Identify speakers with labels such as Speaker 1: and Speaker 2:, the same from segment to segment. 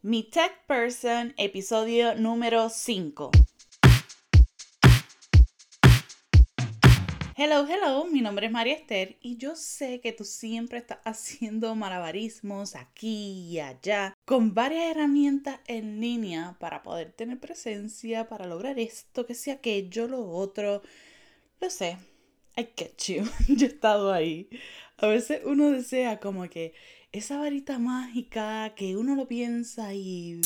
Speaker 1: Mi Tech Person, episodio número 5. Hello, hello, mi nombre es María Esther y yo sé que tú siempre estás haciendo malabarismos aquí y allá con varias herramientas en línea para poder tener presencia, para lograr esto, que sea aquello, lo otro. Lo sé, I get you, yo he estado ahí. A veces uno desea como que esa varita mágica que uno lo piensa y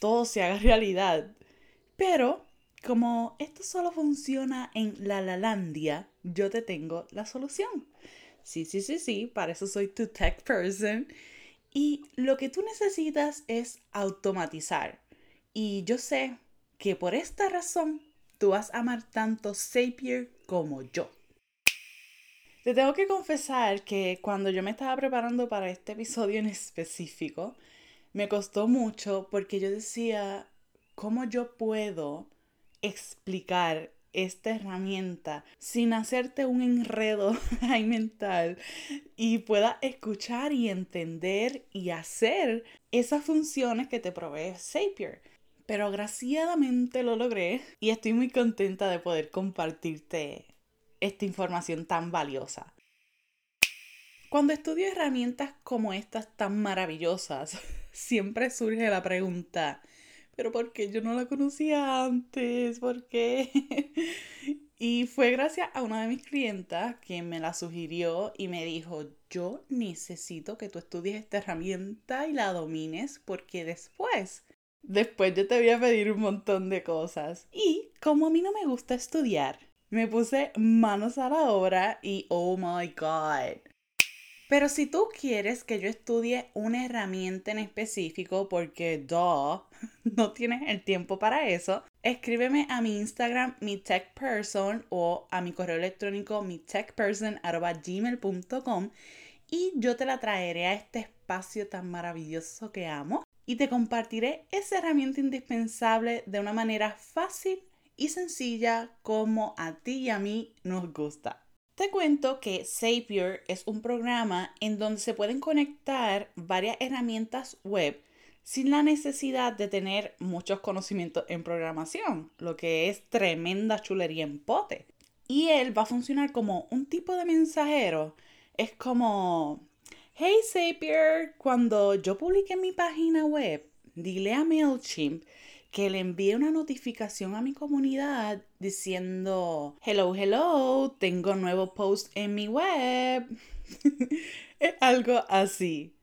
Speaker 1: todo se haga realidad. Pero como esto solo funciona en la Lalandia, yo te tengo la solución. Sí, sí, sí, sí, para eso soy tu tech person. Y lo que tú necesitas es automatizar. Y yo sé que por esta razón tú vas a amar tanto Zapier como yo. Te tengo que confesar que cuando yo me estaba preparando para este episodio en específico, me costó mucho porque yo decía, ¿cómo yo puedo explicar esta herramienta sin hacerte un enredo mental y pueda escuchar y entender y hacer esas funciones que te provee Zapier? Pero agraciadamente lo logré y estoy muy contenta de poder compartirte esta información tan valiosa. Cuando estudio herramientas como estas tan maravillosas, siempre surge la pregunta, pero ¿por qué yo no la conocía antes? ¿Por qué? y fue gracias a una de mis clientas que me la sugirió y me dijo, yo necesito que tú estudies esta herramienta y la domines porque después, después yo te voy a pedir un montón de cosas. Y como a mí no me gusta estudiar, me puse manos a la obra y oh my god. Pero si tú quieres que yo estudie una herramienta en específico, porque duh, no tienes el tiempo para eso, escríbeme a mi Instagram, mi techperson, o a mi correo electrónico, mi techperson.gmail.com y yo te la traeré a este espacio tan maravilloso que amo y te compartiré esa herramienta indispensable de una manera fácil y sencilla como a ti y a mí nos gusta. Te cuento que Zapier es un programa en donde se pueden conectar varias herramientas web sin la necesidad de tener muchos conocimientos en programación, lo que es tremenda chulería en pote. Y él va a funcionar como un tipo de mensajero. Es como, hey Zapier, cuando yo publique mi página web, dile a MailChimp que le envíe una notificación a mi comunidad diciendo, hello, hello, tengo nuevo post en mi web. es algo así.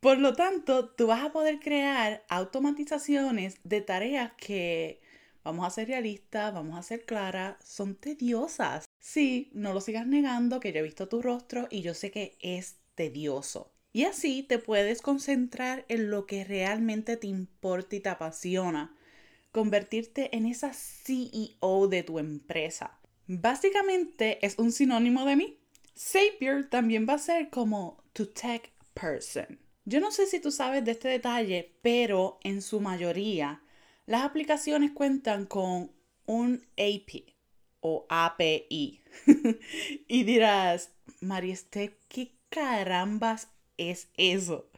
Speaker 1: Por lo tanto, tú vas a poder crear automatizaciones de tareas que, vamos a ser realistas, vamos a ser claras, son tediosas. Sí, no lo sigas negando, que yo he visto tu rostro y yo sé que es tedioso. Y así te puedes concentrar en lo que realmente te importa y te apasiona convertirte en esa CEO de tu empresa. Básicamente es un sinónimo de mí. Zapier también va a ser como tu tech person. Yo no sé si tú sabes de este detalle, pero en su mayoría las aplicaciones cuentan con un API o API. y dirás, Marieste, ¿qué carambas es eso?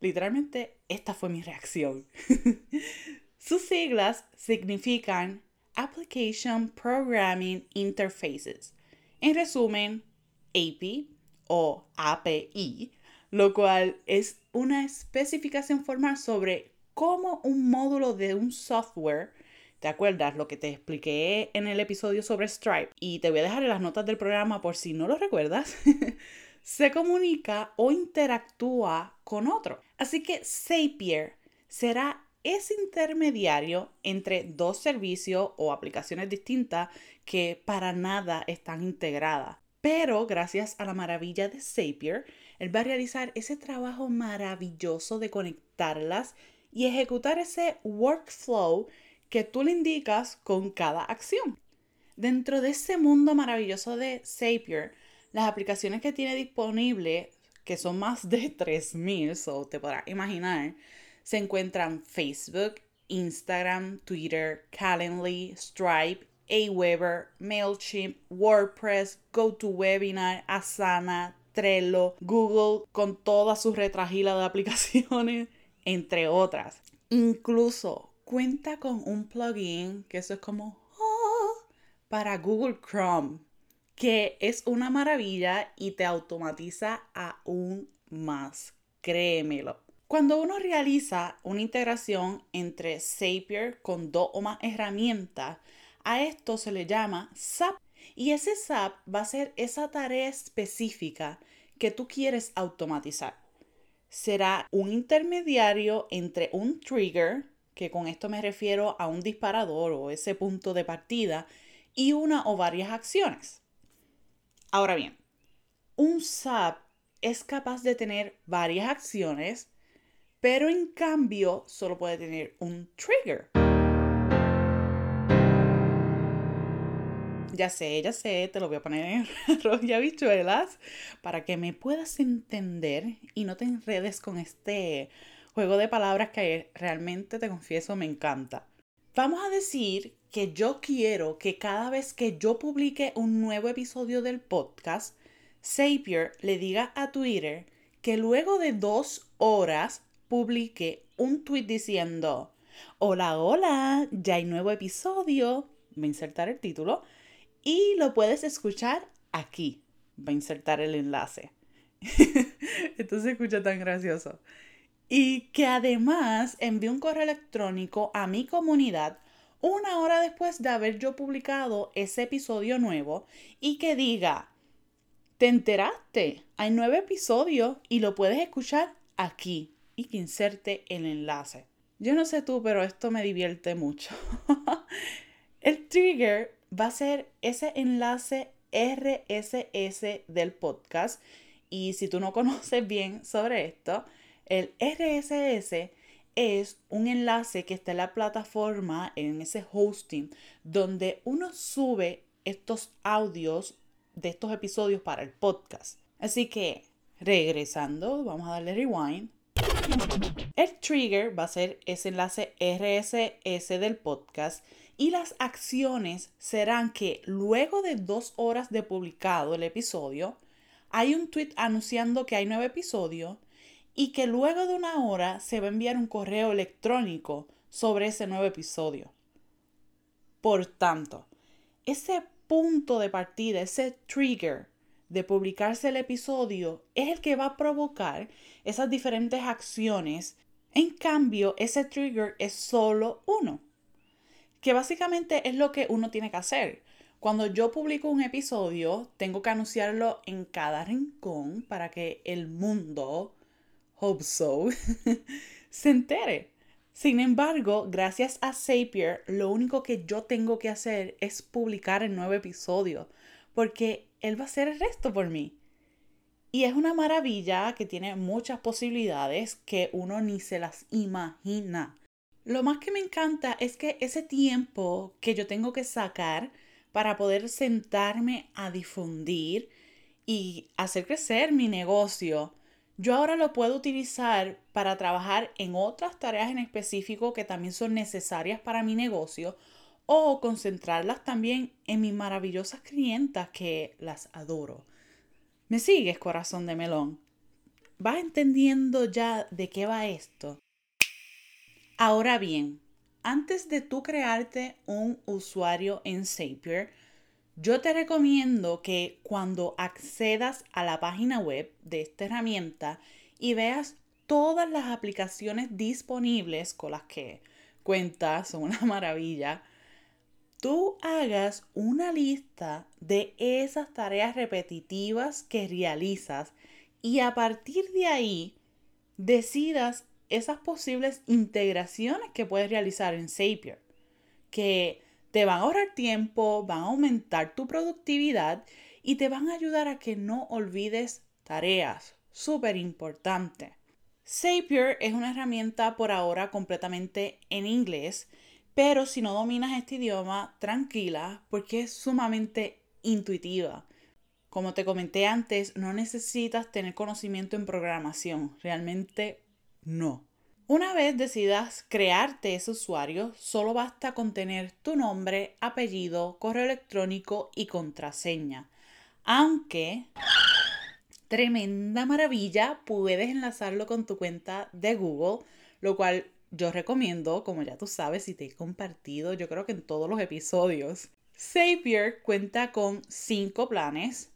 Speaker 1: Literalmente, esta fue mi reacción. Sus siglas significan Application Programming Interfaces. En resumen, API o API, lo cual es una especificación formal sobre cómo un módulo de un software, ¿te acuerdas lo que te expliqué en el episodio sobre Stripe? Y te voy a dejar en las notas del programa por si no lo recuerdas. se comunica o interactúa con otro. Así que Zapier será es intermediario entre dos servicios o aplicaciones distintas que para nada están integradas. Pero gracias a la maravilla de Zapier, él va a realizar ese trabajo maravilloso de conectarlas y ejecutar ese workflow que tú le indicas con cada acción. Dentro de ese mundo maravilloso de Zapier, las aplicaciones que tiene disponible, que son más de 3000, o te podrás imaginar, se encuentran Facebook, Instagram, Twitter, Calendly, Stripe, Aweber, MailChimp, WordPress, GoToWebinar, Asana, Trello, Google con toda su retragila de aplicaciones entre otras. Incluso cuenta con un plugin que eso es como oh, para Google Chrome, que es una maravilla y te automatiza aún más. Créemelo. Cuando uno realiza una integración entre Zapier con dos o más herramientas, a esto se le llama SAP. Y ese SAP va a ser esa tarea específica que tú quieres automatizar. Será un intermediario entre un trigger, que con esto me refiero a un disparador o ese punto de partida, y una o varias acciones. Ahora bien, un SAP es capaz de tener varias acciones, pero en cambio solo puede tener un trigger. Ya sé, ya sé, te lo voy a poner en arroz y habichuelas para que me puedas entender y no te enredes con este juego de palabras que realmente te confieso me encanta. Vamos a decir que yo quiero que cada vez que yo publique un nuevo episodio del podcast, Zapier le diga a Twitter que luego de dos horas publique un tweet diciendo, hola, hola, ya hay nuevo episodio, voy a insertar el título, y lo puedes escuchar aquí. Va a insertar el enlace. Esto se escucha tan gracioso. Y que además envíe un correo electrónico a mi comunidad una hora después de haber yo publicado ese episodio nuevo y que diga, te enteraste, hay nueve episodios y lo puedes escuchar aquí y que inserte el enlace. Yo no sé tú, pero esto me divierte mucho. el trigger va a ser ese enlace RSS del podcast. Y si tú no conoces bien sobre esto, el RSS es un enlace que está en la plataforma, en ese hosting, donde uno sube estos audios de estos episodios para el podcast. Así que, regresando, vamos a darle rewind. El trigger va a ser ese enlace RSS del podcast y las acciones serán que luego de dos horas de publicado el episodio, hay un tweet anunciando que hay nuevo episodio y que luego de una hora se va a enviar un correo electrónico sobre ese nuevo episodio. Por tanto, ese punto de partida, ese trigger de publicarse el episodio es el que va a provocar esas diferentes acciones. En cambio, ese trigger es solo uno que básicamente es lo que uno tiene que hacer. Cuando yo publico un episodio, tengo que anunciarlo en cada rincón para que el mundo, hope so, se entere. Sin embargo, gracias a Zapier, lo único que yo tengo que hacer es publicar el nuevo episodio, porque él va a hacer el resto por mí. Y es una maravilla que tiene muchas posibilidades que uno ni se las imagina. Lo más que me encanta es que ese tiempo que yo tengo que sacar para poder sentarme a difundir y hacer crecer mi negocio, yo ahora lo puedo utilizar para trabajar en otras tareas en específico que también son necesarias para mi negocio o concentrarlas también en mis maravillosas clientas que las adoro. ¿Me sigues, corazón de melón? ¿Vas entendiendo ya de qué va esto? Ahora bien, antes de tú crearte un usuario en Zapier, yo te recomiendo que cuando accedas a la página web de esta herramienta y veas todas las aplicaciones disponibles con las que cuentas, son una maravilla, tú hagas una lista de esas tareas repetitivas que realizas y a partir de ahí decidas esas posibles integraciones que puedes realizar en Zapier, que te van a ahorrar tiempo, van a aumentar tu productividad y te van a ayudar a que no olvides tareas. Súper importante. Zapier es una herramienta por ahora completamente en inglés, pero si no dominas este idioma, tranquila, porque es sumamente intuitiva. Como te comenté antes, no necesitas tener conocimiento en programación, realmente no. Una vez decidas crearte ese usuario, solo basta con tener tu nombre, apellido, correo electrónico y contraseña. Aunque, tremenda maravilla, puedes enlazarlo con tu cuenta de Google, lo cual yo recomiendo, como ya tú sabes y te he compartido, yo creo que en todos los episodios. Zapier cuenta con cinco planes.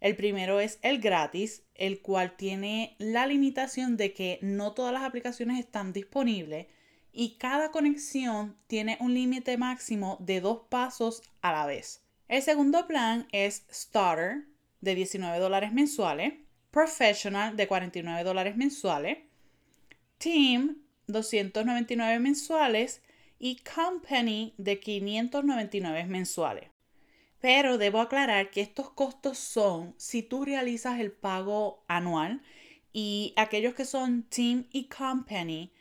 Speaker 1: El primero es el gratis, el cual tiene la limitación de que no todas las aplicaciones están disponibles y cada conexión tiene un límite máximo de dos pasos a la vez. El segundo plan es Starter de 19 dólares mensuales, Professional de 49 dólares mensuales, Team 299 mensuales y Company de 599 mensuales. Pero debo aclarar que estos costos son si tú realizas el pago anual y aquellos que son Team y Company,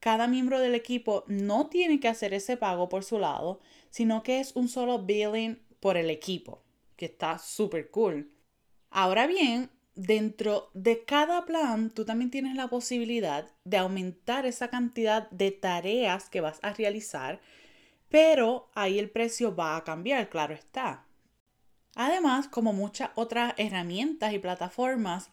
Speaker 1: cada miembro del equipo no tiene que hacer ese pago por su lado, sino que es un solo billing por el equipo, que está súper cool. Ahora bien, dentro de cada plan, tú también tienes la posibilidad de aumentar esa cantidad de tareas que vas a realizar, pero ahí el precio va a cambiar, claro está. Además, como muchas otras herramientas y plataformas,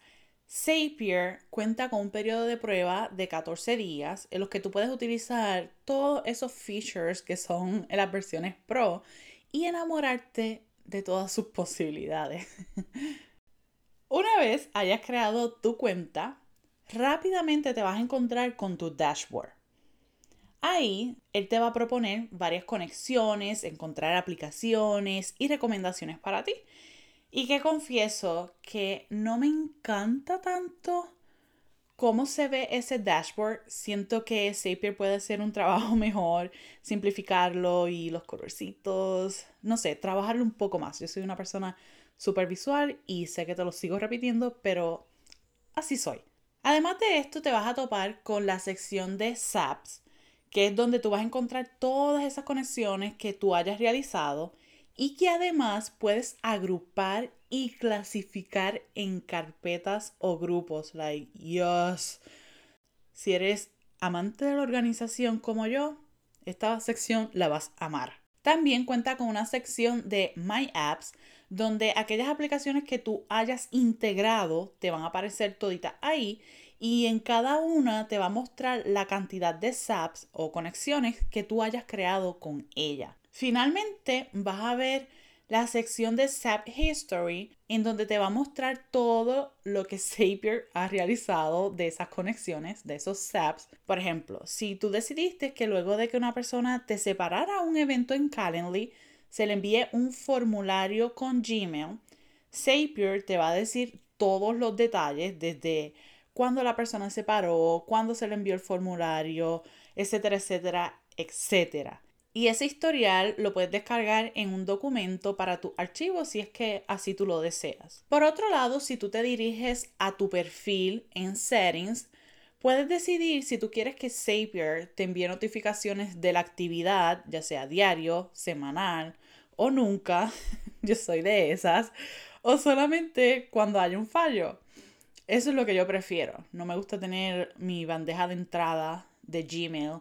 Speaker 1: Zapier cuenta con un periodo de prueba de 14 días en los que tú puedes utilizar todos esos features que son en las versiones Pro y enamorarte de todas sus posibilidades. Una vez hayas creado tu cuenta, rápidamente te vas a encontrar con tu dashboard. Ahí él te va a proponer varias conexiones, encontrar aplicaciones y recomendaciones para ti. Y que confieso que no me encanta tanto cómo se ve ese dashboard, siento que Zapier puede hacer un trabajo mejor, simplificarlo y los colorcitos, no sé, trabajarlo un poco más. Yo soy una persona súper visual y sé que te lo sigo repitiendo, pero así soy. Además de esto, te vas a topar con la sección de SAPs, que es donde tú vas a encontrar todas esas conexiones que tú hayas realizado y que además puedes agrupar y clasificar en carpetas o grupos. Like, yes. Si eres amante de la organización como yo, esta sección la vas a amar. También cuenta con una sección de My Apps, donde aquellas aplicaciones que tú hayas integrado te van a aparecer toditas ahí y en cada una te va a mostrar la cantidad de SAPs o conexiones que tú hayas creado con ella. Finalmente vas a ver la sección de SAP History en donde te va a mostrar todo lo que Zapier ha realizado de esas conexiones, de esos SAPs. Por ejemplo, si tú decidiste que luego de que una persona te separara un evento en Calendly, se le envíe un formulario con Gmail, Zapier te va a decir todos los detalles desde cuándo la persona se paró, cuándo se le envió el formulario, etcétera, etcétera, etcétera. Y ese historial lo puedes descargar en un documento para tu archivo si es que así tú lo deseas. Por otro lado, si tú te diriges a tu perfil en Settings, puedes decidir si tú quieres que Zapier te envíe notificaciones de la actividad, ya sea diario, semanal o nunca. yo soy de esas. O solamente cuando haya un fallo. Eso es lo que yo prefiero. No me gusta tener mi bandeja de entrada de Gmail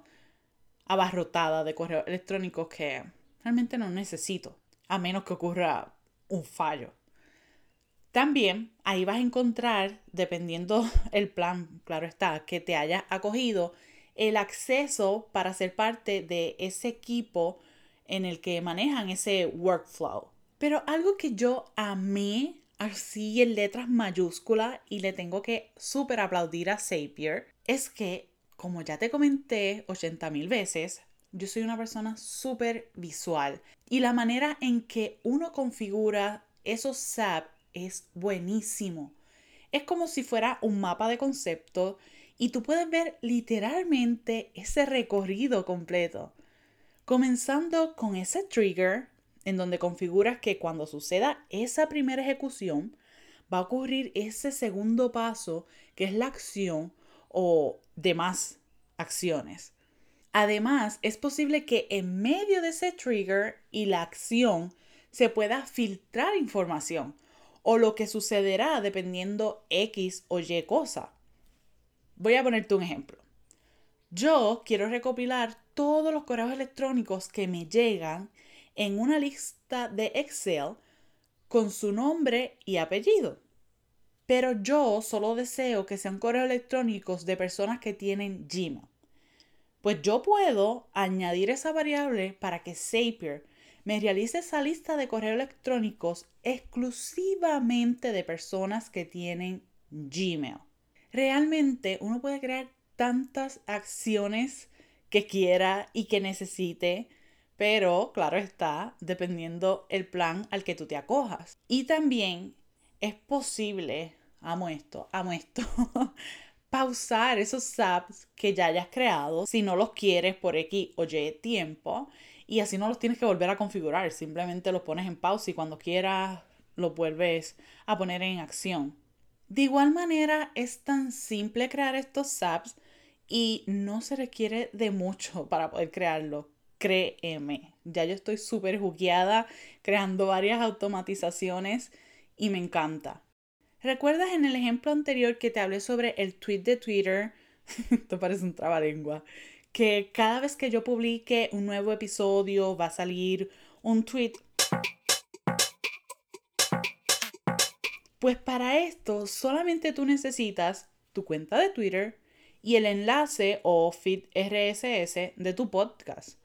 Speaker 1: abarrotada de correos electrónicos que realmente no necesito, a menos que ocurra un fallo. También ahí vas a encontrar, dependiendo el plan, claro está, que te hayas acogido, el acceso para ser parte de ese equipo en el que manejan ese workflow. Pero algo que yo amé así en letras mayúsculas y le tengo que súper aplaudir a Zapier es que como ya te comenté 80 mil veces, yo soy una persona súper visual y la manera en que uno configura esos SAP es buenísimo. Es como si fuera un mapa de concepto y tú puedes ver literalmente ese recorrido completo. Comenzando con ese trigger en donde configuras que cuando suceda esa primera ejecución va a ocurrir ese segundo paso que es la acción o demás acciones. Además, es posible que en medio de ese trigger y la acción se pueda filtrar información o lo que sucederá dependiendo X o Y cosa. Voy a ponerte un ejemplo. Yo quiero recopilar todos los correos electrónicos que me llegan en una lista de Excel con su nombre y apellido. Pero yo solo deseo que sean correos electrónicos de personas que tienen Gmail. Pues yo puedo añadir esa variable para que Zapier me realice esa lista de correos electrónicos exclusivamente de personas que tienen Gmail. Realmente uno puede crear tantas acciones que quiera y que necesite, pero claro está, dependiendo el plan al que tú te acojas. Y también es posible, amo esto, amo esto, pausar esos apps que ya hayas creado si no los quieres por X o Y tiempo y así no los tienes que volver a configurar, simplemente los pones en pausa y cuando quieras los vuelves a poner en acción. De igual manera es tan simple crear estos apps y no se requiere de mucho para poder crearlo. Créeme, ya yo estoy súper jugueada creando varias automatizaciones y me encanta. ¿Recuerdas en el ejemplo anterior que te hablé sobre el tweet de Twitter? Esto parece un trabalengua. Que cada vez que yo publique un nuevo episodio va a salir un tweet. Pues para esto solamente tú necesitas tu cuenta de Twitter y el enlace o feed RSS de tu podcast.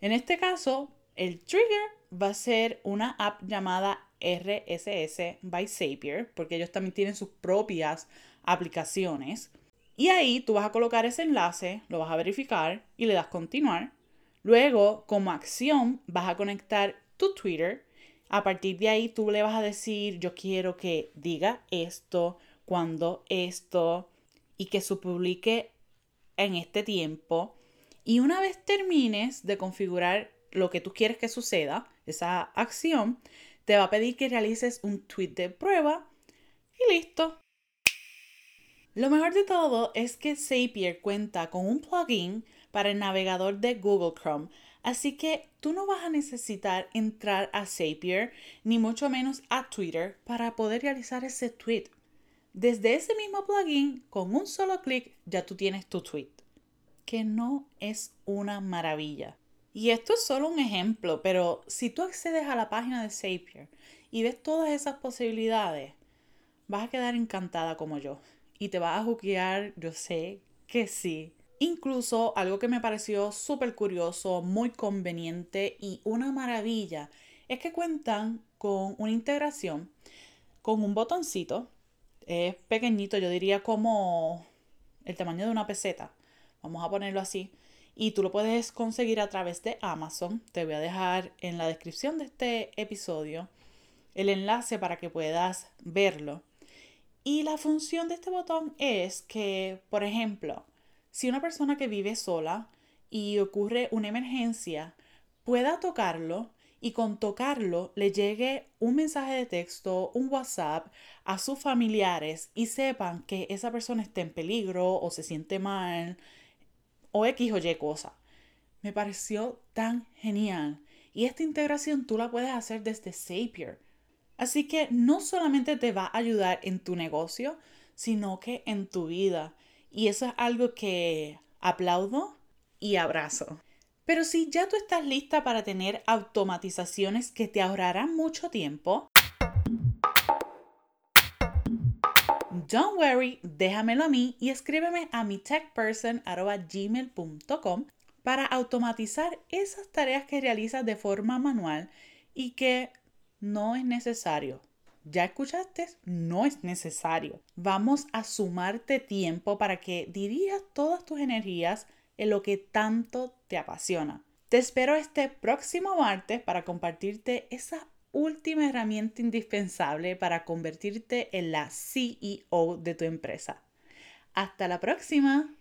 Speaker 1: En este caso, el trigger va a ser una app llamada RSS by Zapier, porque ellos también tienen sus propias aplicaciones. Y ahí tú vas a colocar ese enlace, lo vas a verificar y le das continuar. Luego, como acción, vas a conectar tu Twitter. A partir de ahí, tú le vas a decir, yo quiero que diga esto, cuando esto, y que se publique en este tiempo. Y una vez termines de configurar lo que tú quieres que suceda, esa acción, te va a pedir que realices un tweet de prueba y listo. Lo mejor de todo es que Zapier cuenta con un plugin para el navegador de Google Chrome, así que tú no vas a necesitar entrar a Zapier ni mucho menos a Twitter para poder realizar ese tweet. Desde ese mismo plugin, con un solo clic, ya tú tienes tu tweet, que no es una maravilla. Y esto es solo un ejemplo, pero si tú accedes a la página de Zapier y ves todas esas posibilidades, vas a quedar encantada como yo. Y te vas a juguear, yo sé que sí. Incluso algo que me pareció súper curioso, muy conveniente y una maravilla es que cuentan con una integración con un botoncito. Es pequeñito, yo diría como el tamaño de una peseta. Vamos a ponerlo así y tú lo puedes conseguir a través de Amazon. Te voy a dejar en la descripción de este episodio el enlace para que puedas verlo. Y la función de este botón es que, por ejemplo, si una persona que vive sola y ocurre una emergencia, pueda tocarlo y con tocarlo le llegue un mensaje de texto, un WhatsApp a sus familiares y sepan que esa persona está en peligro o se siente mal, o X o Y cosa. Me pareció tan genial. Y esta integración tú la puedes hacer desde Zapier. Así que no solamente te va a ayudar en tu negocio, sino que en tu vida. Y eso es algo que aplaudo y abrazo. Pero si ya tú estás lista para tener automatizaciones que te ahorrarán mucho tiempo, Don't worry, déjamelo a mí y escríbeme a mi techperson.gmail.com para automatizar esas tareas que realizas de forma manual y que no es necesario. ¿Ya escuchaste? No es necesario. Vamos a sumarte tiempo para que dirijas todas tus energías en lo que tanto te apasiona. Te espero este próximo martes para compartirte esa última herramienta indispensable para convertirte en la CEO de tu empresa. Hasta la próxima.